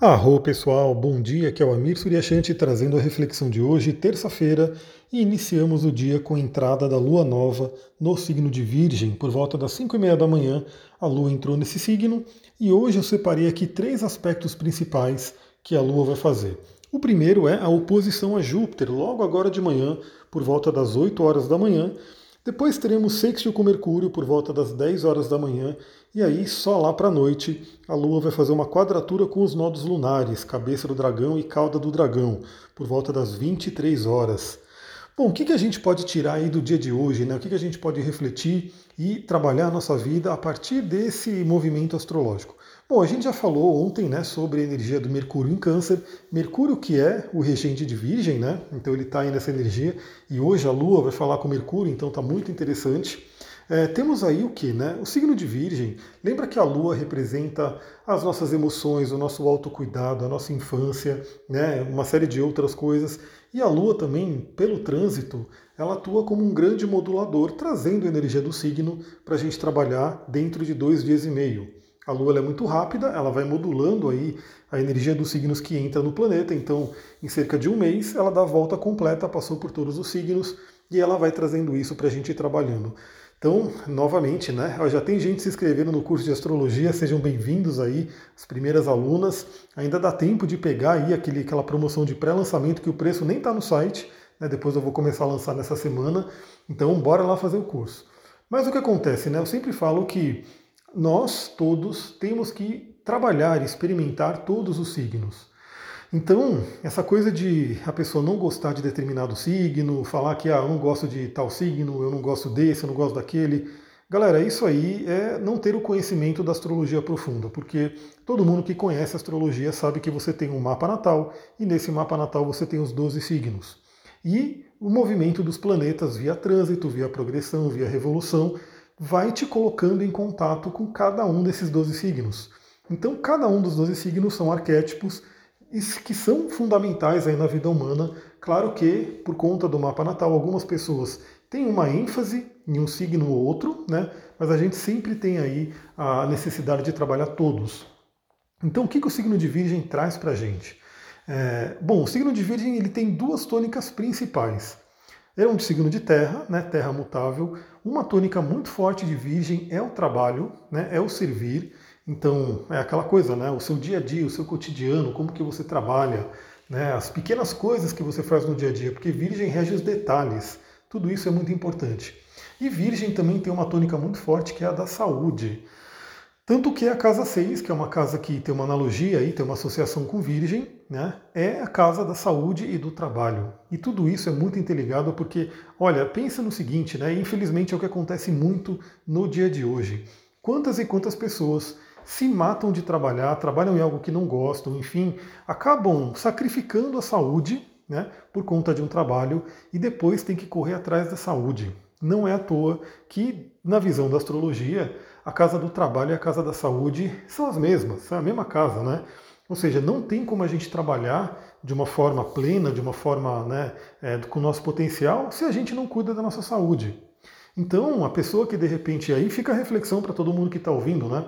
Arro pessoal, bom dia, aqui é o Amir Suryashanti trazendo a reflexão de hoje, terça-feira, e iniciamos o dia com a entrada da lua nova no signo de Virgem, por volta das 5 e meia da manhã, a lua entrou nesse signo, e hoje eu separei aqui três aspectos principais que a lua vai fazer. O primeiro é a oposição a Júpiter, logo agora de manhã, por volta das 8 horas da manhã, depois teremos sextil com Mercúrio por volta das 10 horas da manhã, e aí só lá para a noite a Lua vai fazer uma quadratura com os nodos lunares, cabeça do dragão e cauda do dragão, por volta das 23 horas. Bom, o que, que a gente pode tirar aí do dia de hoje, né? O que, que a gente pode refletir e trabalhar a nossa vida a partir desse movimento astrológico? Bom, a gente já falou ontem né, sobre a energia do Mercúrio em Câncer. Mercúrio que é o regente de Virgem, né? Então ele está aí nessa energia. E hoje a Lua vai falar com Mercúrio, então está muito interessante. É, temos aí o que, né? O signo de Virgem. Lembra que a Lua representa as nossas emoções, o nosso autocuidado, a nossa infância, né? Uma série de outras coisas. E a Lua também, pelo trânsito, ela atua como um grande modulador, trazendo a energia do signo para a gente trabalhar dentro de dois dias e meio. A Lua é muito rápida, ela vai modulando aí a energia dos signos que entra no planeta, então em cerca de um mês ela dá a volta completa, passou por todos os signos e ela vai trazendo isso para a gente ir trabalhando. Então, novamente, né? Já tem gente se inscrevendo no curso de astrologia, sejam bem-vindos aí, as primeiras alunas. Ainda dá tempo de pegar aí aquele, aquela promoção de pré-lançamento que o preço nem está no site, né? Depois eu vou começar a lançar nessa semana. Então, bora lá fazer o curso. Mas o que acontece, né? Eu sempre falo que nós todos temos que trabalhar, experimentar todos os signos. Então, essa coisa de a pessoa não gostar de determinado signo, falar que ah, eu não gosto de tal signo, eu não gosto desse, eu não gosto daquele. Galera, isso aí é não ter o conhecimento da astrologia profunda, porque todo mundo que conhece astrologia sabe que você tem um mapa natal e nesse mapa natal você tem os 12 signos. E o movimento dos planetas via trânsito, via progressão, via revolução, vai te colocando em contato com cada um desses 12 signos. Então, cada um dos 12 signos são arquétipos que são fundamentais aí na vida humana. Claro que, por conta do mapa natal, algumas pessoas têm uma ênfase em um signo ou outro, né? mas a gente sempre tem aí a necessidade de trabalhar todos. Então, o que, que o signo de Virgem traz para a gente? É, bom, o signo de Virgem ele tem duas tônicas principais. É um signo de terra, né, terra mutável. Uma tônica muito forte de virgem é o trabalho, né, é o servir. Então, é aquela coisa, né, o seu dia a dia, o seu cotidiano, como que você trabalha, né, as pequenas coisas que você faz no dia a dia, porque virgem rege os detalhes. Tudo isso é muito importante. E virgem também tem uma tônica muito forte que é a da saúde. Tanto que a casa 6, que é uma casa que tem uma analogia aí, tem uma associação com Virgem, né, é a casa da saúde e do trabalho. E tudo isso é muito interligado porque, olha, pensa no seguinte, né, infelizmente é o que acontece muito no dia de hoje. Quantas e quantas pessoas se matam de trabalhar, trabalham em algo que não gostam, enfim, acabam sacrificando a saúde né, por conta de um trabalho e depois tem que correr atrás da saúde. Não é à toa que, na visão da astrologia, a casa do trabalho e a casa da saúde são as mesmas, são a mesma casa, né? Ou seja, não tem como a gente trabalhar de uma forma plena, de uma forma né, é, com o nosso potencial, se a gente não cuida da nossa saúde. Então, a pessoa que de repente, aí fica a reflexão para todo mundo que está ouvindo, né?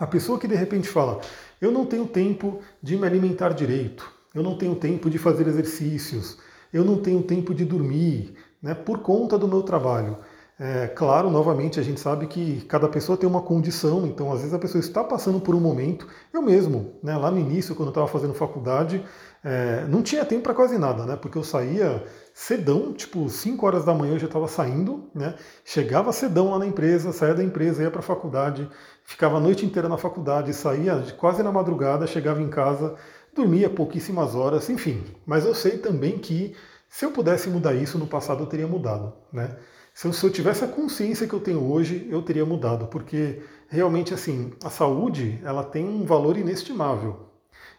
A pessoa que de repente fala, eu não tenho tempo de me alimentar direito, eu não tenho tempo de fazer exercícios, eu não tenho tempo de dormir, né, por conta do meu trabalho. É, claro, novamente, a gente sabe que cada pessoa tem uma condição, então às vezes a pessoa está passando por um momento. Eu mesmo, né, lá no início, quando eu estava fazendo faculdade, é, não tinha tempo para quase nada, né, porque eu saía cedão, tipo 5 horas da manhã eu já estava saindo, né, chegava cedão lá na empresa, saía da empresa, ia para a faculdade, ficava a noite inteira na faculdade, saía quase na madrugada, chegava em casa, dormia pouquíssimas horas, enfim. Mas eu sei também que se eu pudesse mudar isso no passado, eu teria mudado. Né? Se, eu, se eu tivesse a consciência que eu tenho hoje, eu teria mudado, porque realmente assim, a saúde ela tem um valor inestimável.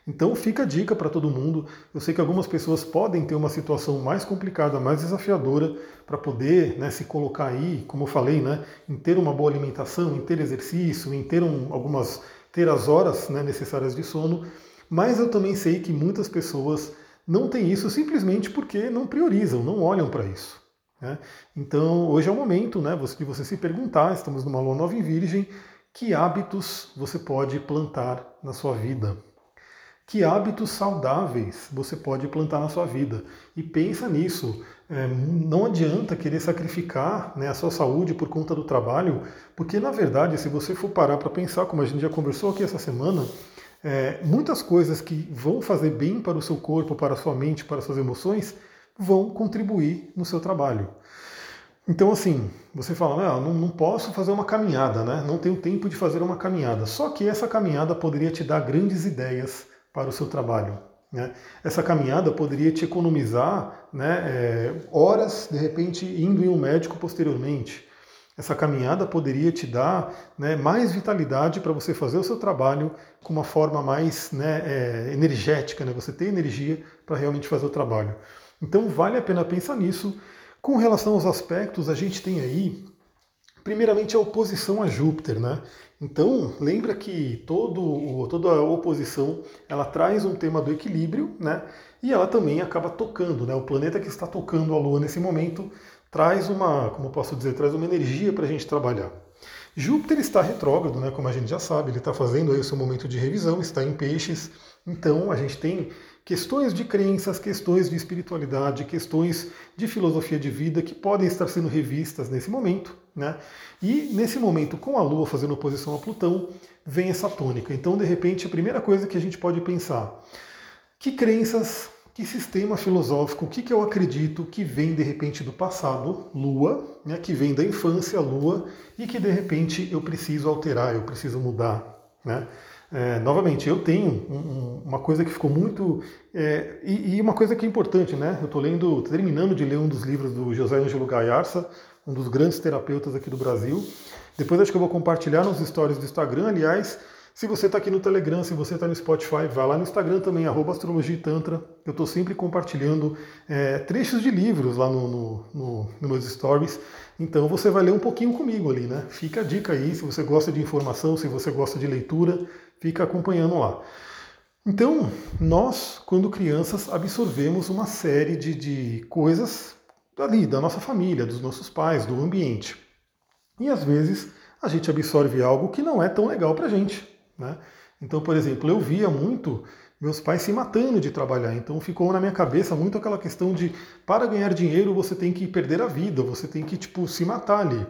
Então fica a dica para todo mundo. Eu sei que algumas pessoas podem ter uma situação mais complicada, mais desafiadora para poder né, se colocar aí, como eu falei, né, em ter uma boa alimentação, em ter exercício, em ter um, algumas ter as horas né, necessárias de sono. Mas eu também sei que muitas pessoas não têm isso simplesmente porque não priorizam, não olham para isso. Né? Então, hoje é o momento né, de você se perguntar, estamos numa lua nova em virgem, que hábitos você pode plantar na sua vida. Que hábitos saudáveis você pode plantar na sua vida? E pensa nisso. É, não adianta querer sacrificar né, a sua saúde por conta do trabalho, porque na verdade, se você for parar para pensar, como a gente já conversou aqui essa semana, é, muitas coisas que vão fazer bem para o seu corpo, para a sua mente, para as suas emoções, vão contribuir no seu trabalho. Então, assim, você fala, ah, não, não posso fazer uma caminhada, né? não tenho tempo de fazer uma caminhada. Só que essa caminhada poderia te dar grandes ideias para o seu trabalho. Né? Essa caminhada poderia te economizar né, é, horas, de repente, indo em um médico posteriormente. Essa caminhada poderia te dar né, mais vitalidade para você fazer o seu trabalho com uma forma mais né, é, energética, né? você ter energia para realmente fazer o trabalho. Então vale a pena pensar nisso. Com relação aos aspectos, a gente tem aí, primeiramente, a oposição a Júpiter, né? Então, lembra que todo, toda a oposição, ela traz um tema do equilíbrio, né? E ela também acaba tocando, né? O planeta que está tocando a Lua nesse momento traz uma, como posso dizer, traz uma energia para a gente trabalhar. Júpiter está retrógrado, né? Como a gente já sabe, ele está fazendo aí o seu momento de revisão, está em peixes. Então, a gente tem questões de crenças, questões de espiritualidade, questões de filosofia de vida que podem estar sendo revistas nesse momento. Né? E nesse momento, com a Lua fazendo oposição a Plutão, vem essa tônica. Então, de repente, a primeira coisa que a gente pode pensar: que crenças, que sistema filosófico, o que, que eu acredito que vem de repente do passado, Lua, né, que vem da infância, Lua, e que de repente eu preciso alterar, eu preciso mudar. Né? É, novamente, eu tenho um, uma coisa que ficou muito. É, e, e, uma coisa que é importante, né? Eu estou lendo, terminando de ler um dos livros do José Ângelo Gaiarsa, um dos grandes terapeutas aqui do Brasil. Depois acho que eu vou compartilhar nos stories do Instagram, aliás. Se você está aqui no Telegram, se você está no Spotify, vá lá no Instagram também, arroba Astrologia Tantra. Eu estou sempre compartilhando é, trechos de livros lá no, no, no, nos meus stories. Então você vai ler um pouquinho comigo ali, né? Fica a dica aí, se você gosta de informação, se você gosta de leitura, fica acompanhando lá. Então, nós, quando crianças, absorvemos uma série de, de coisas ali, da nossa família, dos nossos pais, do ambiente. E às vezes a gente absorve algo que não é tão legal para a gente. Né? Então, por exemplo, eu via muito meus pais se matando de trabalhar. Então ficou na minha cabeça muito aquela questão de para ganhar dinheiro você tem que perder a vida, você tem que tipo se matar ali.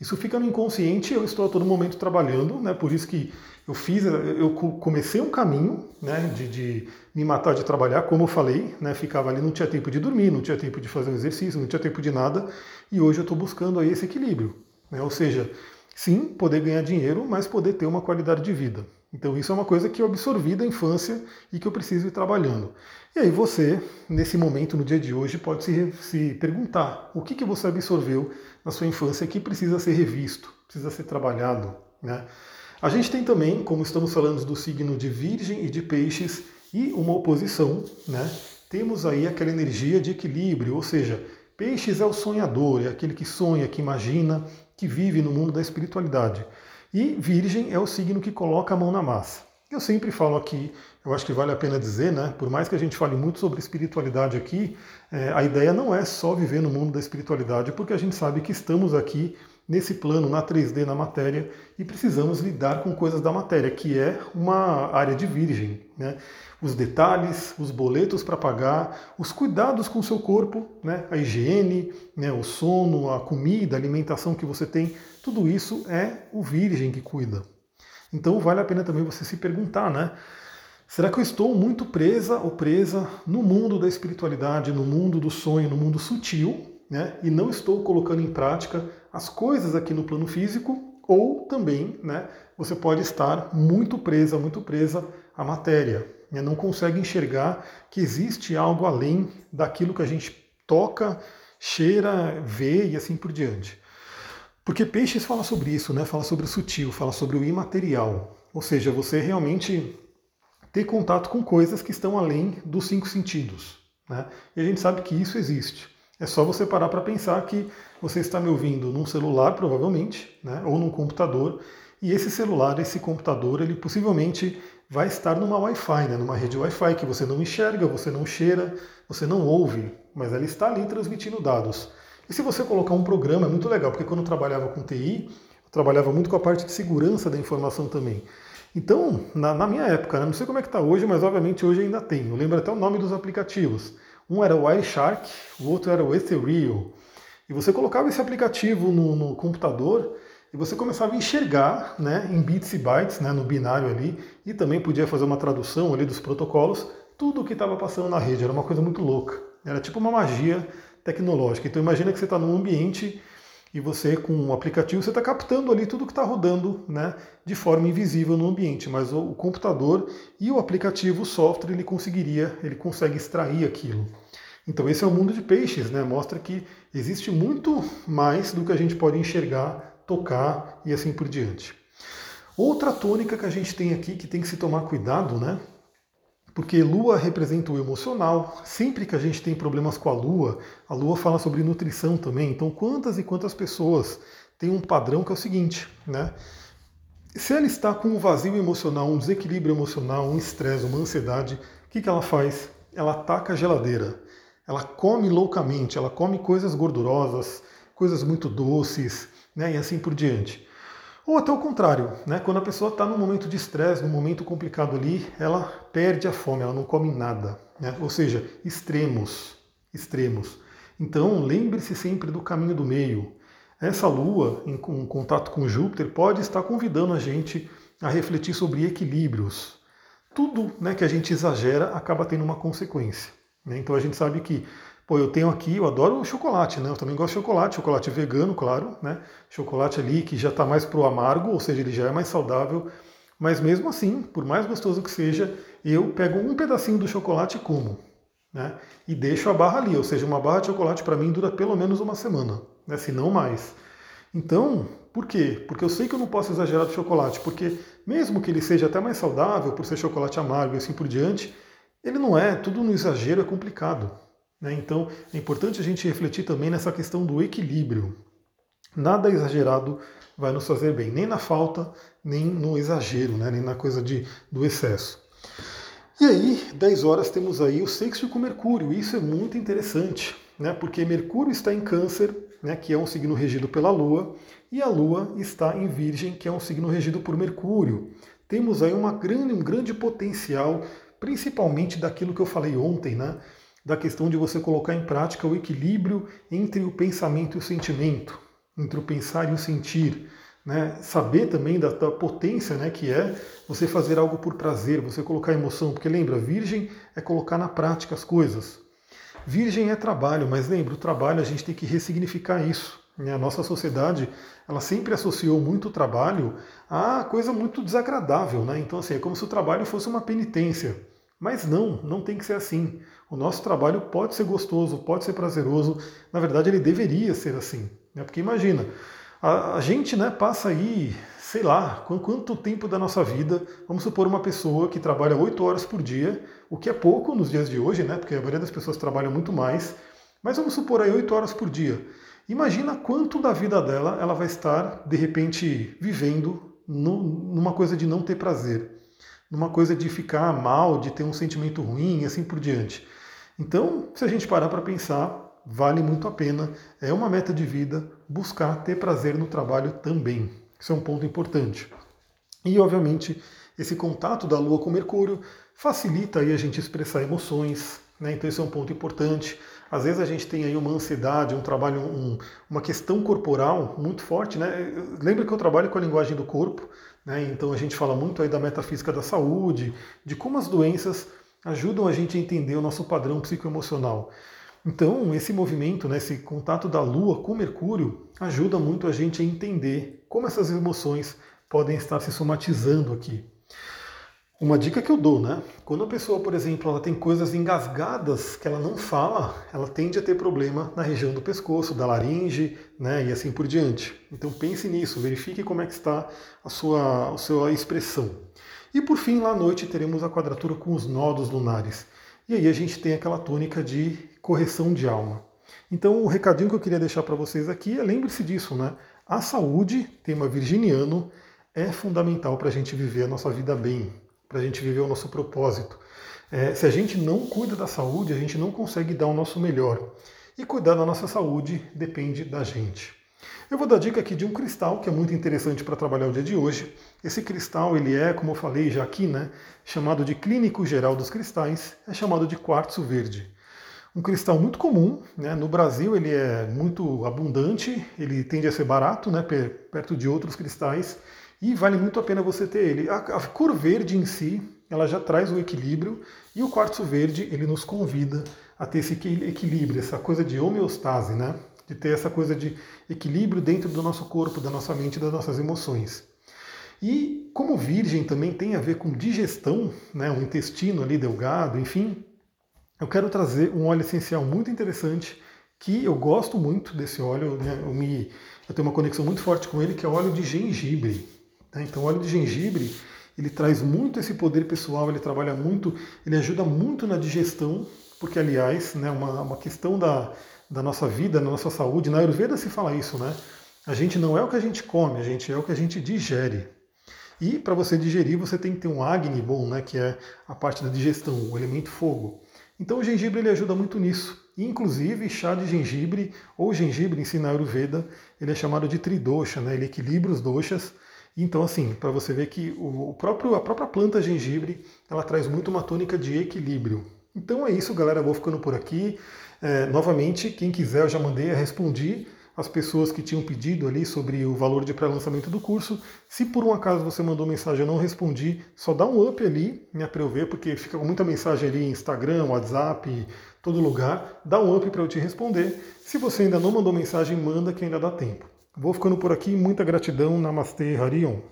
Isso fica no inconsciente, eu estou a todo momento trabalhando, né? Por isso que eu fiz, eu comecei um caminho, né, de, de me matar de trabalhar, como eu falei, né? Ficava ali, não tinha tempo de dormir, não tinha tempo de fazer um exercício, não tinha tempo de nada, e hoje eu estou buscando aí esse equilíbrio, né? Ou seja, sim, poder ganhar dinheiro, mas poder ter uma qualidade de vida. Então isso é uma coisa que eu absorvi da infância e que eu preciso ir trabalhando. E aí você, nesse momento, no dia de hoje, pode se, se perguntar o que, que você absorveu na sua infância que precisa ser revisto, precisa ser trabalhado. Né? A gente tem também, como estamos falando do signo de Virgem e de Peixes, e uma oposição, né? temos aí aquela energia de equilíbrio, ou seja, Peixes é o sonhador, é aquele que sonha, que imagina, que vive no mundo da espiritualidade. E Virgem é o signo que coloca a mão na massa. Eu sempre falo aqui, eu acho que vale a pena dizer, né? Por mais que a gente fale muito sobre espiritualidade aqui, é, a ideia não é só viver no mundo da espiritualidade, porque a gente sabe que estamos aqui nesse plano, na 3D, na matéria, e precisamos lidar com coisas da matéria, que é uma área de virgem. Né? Os detalhes, os boletos para pagar, os cuidados com o seu corpo, né? a higiene, né? o sono, a comida, a alimentação que você tem, tudo isso é o virgem que cuida. Então vale a pena também você se perguntar, né? Será que eu estou muito presa ou presa no mundo da espiritualidade, no mundo do sonho, no mundo sutil, né? E não estou colocando em prática as coisas aqui no plano físico, ou também, né? Você pode estar muito presa, muito presa à matéria, né? não consegue enxergar que existe algo além daquilo que a gente toca, cheira, vê e assim por diante. Porque Peixes fala sobre isso, né? fala sobre o sutil, fala sobre o imaterial. Ou seja, você realmente ter contato com coisas que estão além dos cinco sentidos. Né? E a gente sabe que isso existe. É só você parar para pensar que você está me ouvindo num celular, provavelmente, né? ou num computador, e esse celular, esse computador, ele possivelmente vai estar numa Wi-Fi, né? numa rede Wi-Fi que você não enxerga, você não cheira, você não ouve, mas ela está ali transmitindo dados. E se você colocar um programa, é muito legal, porque quando eu trabalhava com TI, eu trabalhava muito com a parte de segurança da informação também. Então, na, na minha época, né, não sei como é que está hoje, mas obviamente hoje ainda tem. Eu lembro até o nome dos aplicativos. Um era o Wireshark, o outro era o Ethereal. E você colocava esse aplicativo no, no computador e você começava a enxergar né, em bits e bytes, né, no binário ali, e também podia fazer uma tradução ali dos protocolos, tudo o que estava passando na rede. Era uma coisa muito louca. Era tipo uma magia tecnológica. Então imagina que você está num ambiente e você com um aplicativo você está captando ali tudo que está rodando né, de forma invisível no ambiente, mas o, computador e o aplicativo, o software, ele conseguiria, ele consegue extrair aquilo. Então esse é o mundo de peixes, né? Mostra que existe muito mais do que a gente pode enxergar, tocar e assim por diante. Outra tônica que a gente tem aqui que tem que se tomar cuidado, né? Porque Lua representa o emocional. Sempre que a gente tem problemas com a Lua, a Lua fala sobre nutrição também. Então, quantas e quantas pessoas têm um padrão que é o seguinte, né? Se ela está com um vazio emocional, um desequilíbrio emocional, um estresse, uma ansiedade, o que, que ela faz? Ela ataca a geladeira. Ela come loucamente, ela come coisas gordurosas, coisas muito doces, né? E assim por diante. Ou até o contrário, né? quando a pessoa está num momento de estresse, num momento complicado ali, ela perde a fome, ela não come nada. Né? Ou seja, extremos, extremos. Então lembre-se sempre do caminho do meio. Essa lua, em, contato com Júpiter, pode estar convidando a gente a refletir sobre equilíbrios. Tudo né, que a gente exagera acaba tendo uma consequência. Né? Então a gente sabe que Pô, eu tenho aqui, eu adoro chocolate, né? Eu também gosto de chocolate, chocolate vegano, claro, né? Chocolate ali que já está mais pro amargo, ou seja, ele já é mais saudável. Mas mesmo assim, por mais gostoso que seja, eu pego um pedacinho do chocolate e como, né? E deixo a barra ali, ou seja, uma barra de chocolate para mim dura pelo menos uma semana, né? Se não mais. Então, por quê? Porque eu sei que eu não posso exagerar do chocolate, porque mesmo que ele seja até mais saudável por ser chocolate amargo e assim por diante, ele não é, tudo no exagero é complicado. Né? Então é importante a gente refletir também nessa questão do equilíbrio. Nada exagerado vai nos fazer bem, nem na falta, nem no exagero, né? nem na coisa de, do excesso. E aí, 10 horas, temos aí o sexto com Mercúrio. Isso é muito interessante, né? porque Mercúrio está em Câncer, né? que é um signo regido pela Lua, e a Lua está em Virgem, que é um signo regido por Mercúrio. Temos aí uma grande, um grande potencial, principalmente daquilo que eu falei ontem, né? Da questão de você colocar em prática o equilíbrio entre o pensamento e o sentimento, entre o pensar e o sentir. Né? Saber também da, da, potência né, que é você fazer algo por prazer, você colocar emoção, porque lembra, virgem é colocar na prática as coisas. Virgem é trabalho, mas lembra, o trabalho a gente tem que ressignificar isso. Né? A nossa sociedade ela sempre associou muito o trabalho a coisa muito desagradável. Né? Então, assim, é como se o trabalho fosse uma penitência. Mas não, não tem que ser assim. O nosso trabalho pode ser gostoso, pode ser prazeroso. Na verdade, ele deveria ser assim. Né? Porque imagina, a, a gente né, passa aí, sei lá, quanto tempo da nossa vida, vamos supor uma pessoa que trabalha oito horas por dia, o que é pouco nos dias de hoje, né? Porque a maioria das pessoas trabalha muito mais. Mas vamos supor aí oito horas por dia. Imagina quanto da vida dela ela vai estar, de repente, vivendo no, numa coisa de não ter prazer numa coisa de ficar mal, de ter um sentimento ruim e assim por diante. Então, se a gente parar para pensar, vale muito a pena, é uma meta de vida buscar ter prazer no trabalho também. Isso é um ponto importante. E, obviamente, esse contato da Lua com Mercúrio facilita aí a gente expressar emoções, né? então esse é um ponto importante. Às vezes a gente tem aí uma ansiedade, um trabalho, um, uma questão corporal muito forte. Né? Lembra que eu trabalho com a linguagem do corpo, né? Então a gente fala muito aí da metafísica da saúde, de como as doenças ajudam a gente a entender o nosso padrão psicoemocional. Então, esse movimento, né, esse contato da Lua com Mercúrio, ajuda muito a gente a entender como essas emoções podem estar se somatizando aqui. Uma dica que eu dou, né? Quando a pessoa, por exemplo, ela tem coisas engasgadas que ela não fala, ela tende a ter problema na região do pescoço, da laringe, né? E assim por diante. Então pense nisso, verifique como é que está a sua, a sua expressão. E por fim, lá à noite, teremos a quadratura com os nodos lunares. E aí a gente tem aquela tônica de correção de alma. Então o recadinho que eu queria deixar para vocês aqui é lembre-se disso, né? A saúde, tema virginiano, é fundamental para a gente viver a nossa vida bem, para a gente viver o nosso propósito. É, se a gente não cuida da saúde, a gente não consegue dar o nosso melhor. E cuidar da nossa saúde depende da gente. Eu vou dar dica aqui de um cristal que é muito interessante para trabalhar o dia de hoje. Esse cristal, ele é, como eu falei já aqui, né, chamado de clínico geral dos cristais, é chamado de quartzo verde. Um cristal muito comum, né, no Brasil ele é muito abundante, ele tende a ser barato, né, perto de outros cristais, e vale muito a pena você ter ele. A, a cor verde em si, ela já traz o equilíbrio, e o quartzo verde, ele nos convida a ter esse equilíbrio, essa coisa de homeostase, né? De ter essa coisa de equilíbrio dentro do nosso corpo, da nossa mente, das nossas emoções. E como virgem também tem a ver com digestão, né, o intestino ali delgado, enfim, eu quero trazer um óleo essencial muito interessante que eu gosto muito desse óleo, né, eu, me, eu tenho uma conexão muito forte com ele, que é o óleo de gengibre. Né? Então, o óleo de gengibre ele traz muito esse poder pessoal, ele trabalha muito, ele ajuda muito na digestão, porque aliás, né, uma, uma questão da, da nossa vida, da nossa saúde. Na Ayurveda se fala isso, né? A gente não é o que a gente come, a gente é o que a gente digere. E para você digerir, você tem que ter um Agni bom, né, que é a parte da digestão, o elemento fogo. Então o gengibre ele ajuda muito nisso. Inclusive, chá de gengibre ou gengibre em si na Ayurveda, ele é chamado de tridosha, né? ele equilibra os doshas. Então, assim, para você ver que o próprio, a própria planta gengibre, ela traz muito uma tônica de equilíbrio. Então é isso, galera. Eu vou ficando por aqui. É, novamente, quem quiser, eu já mandei, eu respondi as pessoas que tinham pedido ali sobre o valor de pré-lançamento do curso. Se por um acaso você mandou mensagem e eu não respondi, só dá um up ali né, para eu ver, porque fica muita mensagem ali Instagram, WhatsApp, todo lugar. Dá um up para eu te responder. Se você ainda não mandou mensagem, manda que ainda dá tempo. Vou ficando por aqui. Muita gratidão. Namastê, Harion.